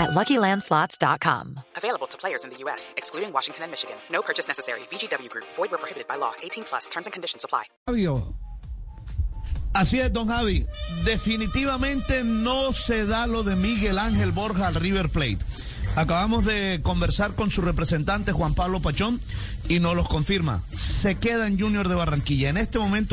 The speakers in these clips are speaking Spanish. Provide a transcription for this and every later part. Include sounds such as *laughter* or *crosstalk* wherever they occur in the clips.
at LuckyLandSlots.com. Available to players in the U.S., excluding Washington and Michigan. No purchase necessary. VGW Group. Void where prohibited by law. 18 plus. Terms and conditions apply. Así es, don Javi. Definitivamente no se da lo de Miguel Ángel Borja al River Plate. Acabamos de conversar con su representante Juan Pablo Pachón y nos los confirma. Se queda en Junior de Barranquilla. En este momento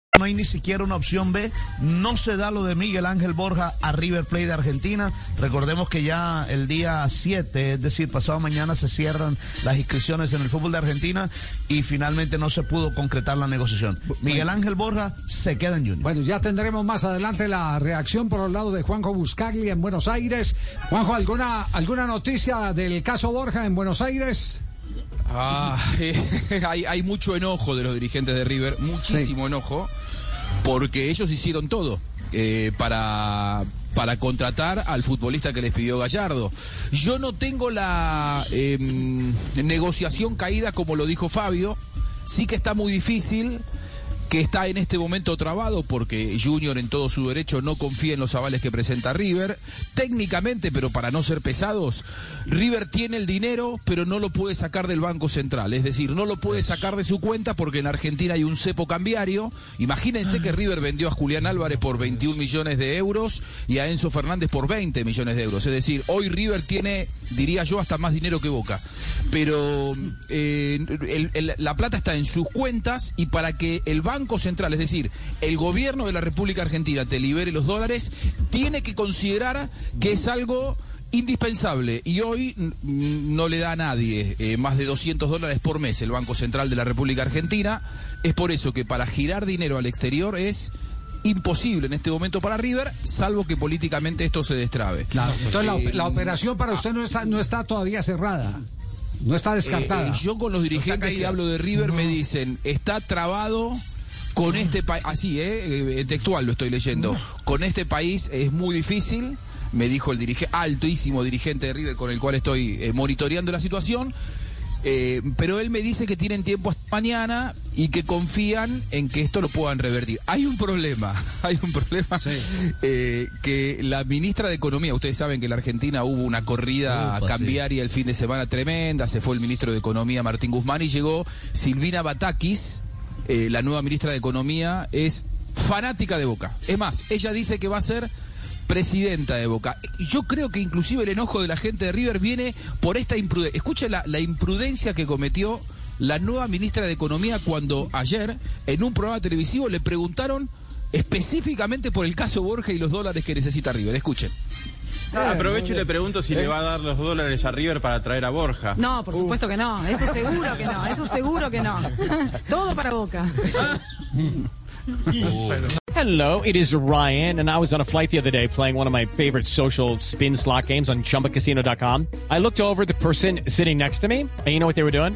No hay ni siquiera una opción B. No se da lo de Miguel Ángel Borja a River Plate de Argentina. Recordemos que ya el día 7, es decir, pasado mañana se cierran las inscripciones en el fútbol de Argentina y finalmente no se pudo concretar la negociación. Miguel Ángel Borja se queda en Junior. bueno, ya tendremos más adelante la reacción por el lado de Juanjo Buscaglia en Buenos Aires. Juanjo, ¿alguna, alguna noticia del caso Borja en Buenos Aires? Ah, eh, *laughs* hay, hay mucho enojo de los dirigentes de River, muchísimo enojo, porque ellos hicieron todo eh, para, para contratar al futbolista que les pidió Gallardo. Yo no tengo la em, negociación caída como lo dijo Fabio, sí que está muy difícil que está en este momento trabado porque Junior en todo su derecho no confía en los avales que presenta River. Técnicamente, pero para no ser pesados, River tiene el dinero, pero no lo puede sacar del Banco Central. Es decir, no lo puede sacar de su cuenta porque en Argentina hay un cepo cambiario. Imagínense que River vendió a Julián Álvarez por 21 millones de euros y a Enzo Fernández por 20 millones de euros. Es decir, hoy River tiene, diría yo, hasta más dinero que Boca. Pero eh, el- el- la plata está en sus cuentas y para que el Banco Central, es decir, el gobierno de la República Argentina te libere los dólares, tiene que considerar que es algo indispensable y hoy no le da a nadie eh, más de 200 dólares por mes el Banco Central de la República Argentina. Es por eso que para girar dinero al exterior es imposible en este momento para River, salvo que políticamente esto se destrabe. Claro. Entonces la, Eh, la operación para usted no está, no está todavía cerrada. No está descartada. Eh, eh, yo con los dirigentes que hablo de River me dicen, está trabado con este país, así, eh, eh, textual lo estoy leyendo, con este país es muy difícil, me dijo el dirige, altísimo dirigente de River con el cual estoy eh, monitoreando la situación. eh, pero él me dice que tienen tiempo hasta mañana y que confían en que esto lo puedan revertir. Hay un problema, *laughs* hay un problema eh, que la ministra de Economía, ustedes saben que en la Argentina hubo una corrida cambiaria el fin de semana tremenda, se fue el ministro de Economía Martín Guzmán y llegó Silvina Batakis, eh, la nueva ministra de Economía, es fanática de Boca. Es más, ella dice que va a ser presidenta de Boca. Yo creo que inclusive el enojo de la gente de River viene por esta imprudencia. Escucha la, la imprudencia que cometió la nueva ministra de Economía cuando ayer en un programa televisivo le preguntaron específicamente por el caso Borja y los dólares que necesita River. Escuchen. Aprovecho y le pregunto si le va a dar los dólares a River para traer a Borja. No, por supuesto que no. Eso *laughs* seguro que no. Eso seguro que no. *laughs* Todo para Boca. *laughs* Hello, it is Ryan, and I was on a flight the other day playing one of my favorite social spin slot games on chumbacasino.com. I looked over at the person sitting next to me, and you know what they were doing?